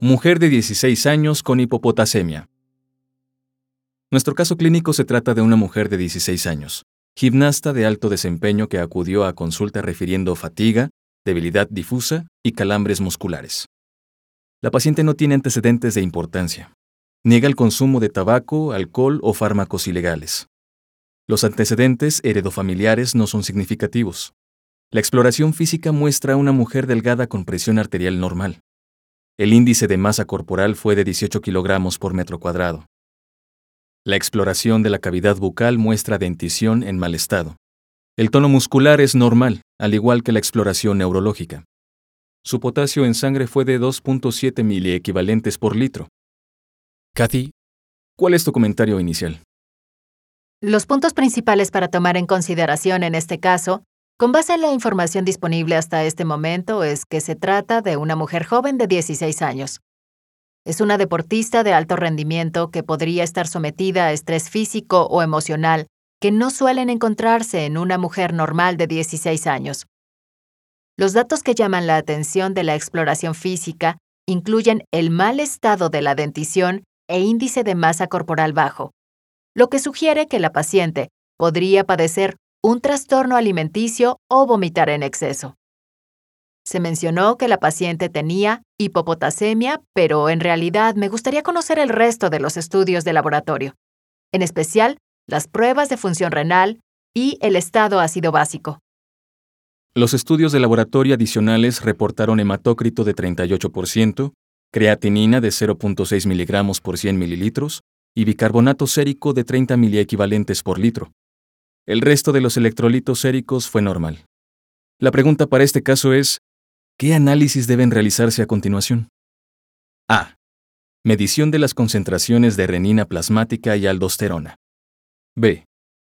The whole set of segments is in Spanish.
Mujer de 16 años con hipopotasemia. Nuestro caso clínico se trata de una mujer de 16 años, gimnasta de alto desempeño que acudió a consulta refiriendo fatiga, debilidad difusa y calambres musculares. La paciente no tiene antecedentes de importancia. Niega el consumo de tabaco, alcohol o fármacos ilegales. Los antecedentes heredofamiliares no son significativos. La exploración física muestra a una mujer delgada con presión arterial normal. El índice de masa corporal fue de 18 kilogramos por metro cuadrado. La exploración de la cavidad bucal muestra dentición en mal estado. El tono muscular es normal, al igual que la exploración neurológica. Su potasio en sangre fue de 2.7 miliequivalentes por litro. Kathy, ¿cuál es tu comentario inicial? Los puntos principales para tomar en consideración en este caso con base en la información disponible hasta este momento es que se trata de una mujer joven de 16 años. Es una deportista de alto rendimiento que podría estar sometida a estrés físico o emocional que no suelen encontrarse en una mujer normal de 16 años. Los datos que llaman la atención de la exploración física incluyen el mal estado de la dentición e índice de masa corporal bajo, lo que sugiere que la paciente podría padecer un trastorno alimenticio o vomitar en exceso. Se mencionó que la paciente tenía hipopotasemia, pero en realidad me gustaría conocer el resto de los estudios de laboratorio, en especial las pruebas de función renal y el estado ácido básico. Los estudios de laboratorio adicionales reportaron hematócrito de 38%, creatinina de 0.6 miligramos por 100 mililitros y bicarbonato sérico de 30 miliequivalentes por litro. El resto de los electrolitos séricos fue normal. La pregunta para este caso es, ¿qué análisis deben realizarse a continuación? A. Medición de las concentraciones de renina plasmática y aldosterona. B.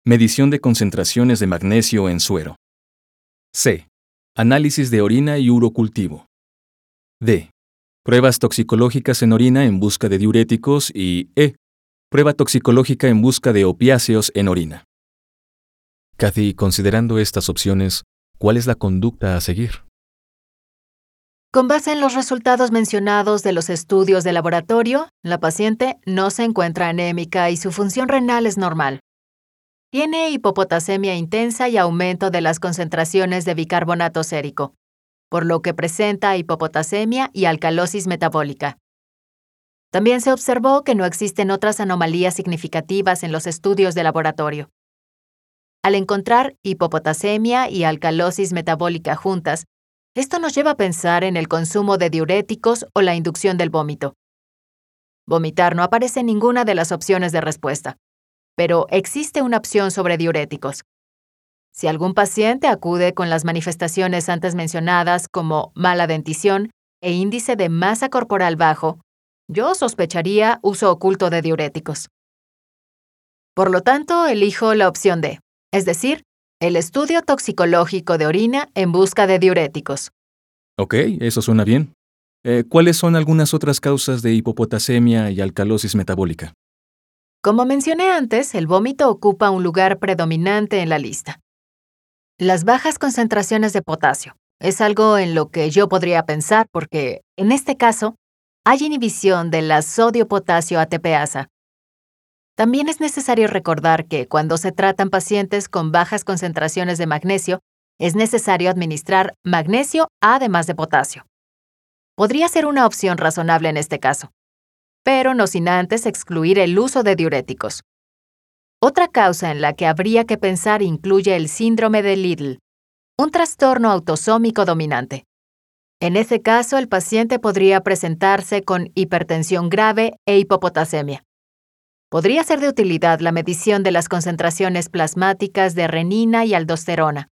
Medición de concentraciones de magnesio en suero. C. Análisis de orina y urocultivo. D. Pruebas toxicológicas en orina en busca de diuréticos y E. Prueba toxicológica en busca de opiáceos en orina. Kathy, considerando estas opciones, ¿cuál es la conducta a seguir? Con base en los resultados mencionados de los estudios de laboratorio, la paciente no se encuentra anémica y su función renal es normal. Tiene hipopotasemia intensa y aumento de las concentraciones de bicarbonato sérico, por lo que presenta hipopotasemia y alcalosis metabólica. También se observó que no existen otras anomalías significativas en los estudios de laboratorio. Al encontrar hipopotasemia y alcalosis metabólica juntas, esto nos lleva a pensar en el consumo de diuréticos o la inducción del vómito. Vomitar no aparece en ninguna de las opciones de respuesta, pero existe una opción sobre diuréticos. Si algún paciente acude con las manifestaciones antes mencionadas como mala dentición e índice de masa corporal bajo, yo sospecharía uso oculto de diuréticos. Por lo tanto, elijo la opción D es decir, el estudio toxicológico de orina en busca de diuréticos. Ok, eso suena bien. Eh, ¿Cuáles son algunas otras causas de hipopotasemia y alcalosis metabólica? Como mencioné antes, el vómito ocupa un lugar predominante en la lista. Las bajas concentraciones de potasio es algo en lo que yo podría pensar porque, en este caso, hay inhibición de la sodio-potasio ATPasa, también es necesario recordar que cuando se tratan pacientes con bajas concentraciones de magnesio, es necesario administrar magnesio además de potasio. Podría ser una opción razonable en este caso, pero no sin antes excluir el uso de diuréticos. Otra causa en la que habría que pensar incluye el síndrome de Lidl, un trastorno autosómico dominante. En ese caso, el paciente podría presentarse con hipertensión grave e hipopotasemia podría ser de utilidad la medición de las concentraciones plasmáticas de renina y aldosterona.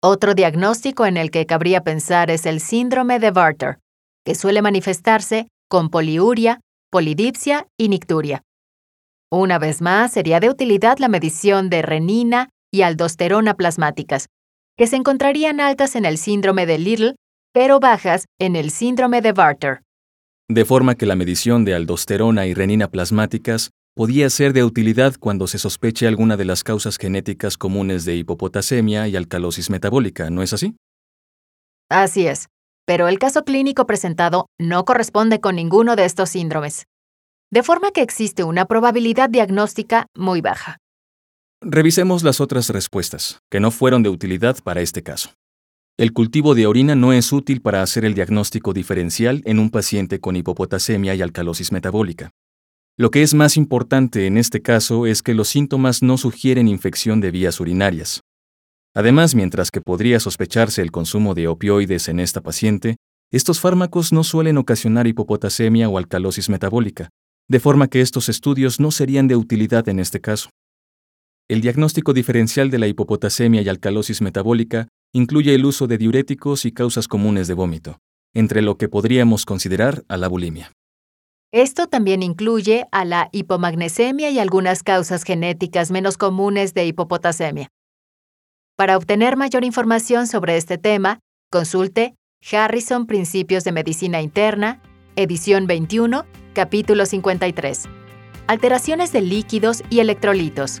Otro diagnóstico en el que cabría pensar es el síndrome de Bartter, que suele manifestarse con poliuria, polidipsia y nicturia. Una vez más, sería de utilidad la medición de renina y aldosterona plasmáticas, que se encontrarían altas en el síndrome de Little, pero bajas en el síndrome de Barter. De forma que la medición de aldosterona y renina plasmáticas podía ser de utilidad cuando se sospeche alguna de las causas genéticas comunes de hipopotasemia y alcalosis metabólica, ¿no es así? Así es, pero el caso clínico presentado no corresponde con ninguno de estos síndromes, de forma que existe una probabilidad diagnóstica muy baja. Revisemos las otras respuestas, que no fueron de utilidad para este caso. El cultivo de orina no es útil para hacer el diagnóstico diferencial en un paciente con hipopotasemia y alcalosis metabólica. Lo que es más importante en este caso es que los síntomas no sugieren infección de vías urinarias. Además, mientras que podría sospecharse el consumo de opioides en esta paciente, estos fármacos no suelen ocasionar hipopotasemia o alcalosis metabólica, de forma que estos estudios no serían de utilidad en este caso. El diagnóstico diferencial de la hipopotasemia y alcalosis metabólica incluye el uso de diuréticos y causas comunes de vómito, entre lo que podríamos considerar a la bulimia. Esto también incluye a la hipomagnesemia y algunas causas genéticas menos comunes de hipopotasemia. Para obtener mayor información sobre este tema, consulte Harrison Principios de Medicina Interna, edición 21, capítulo 53. Alteraciones de líquidos y electrolitos.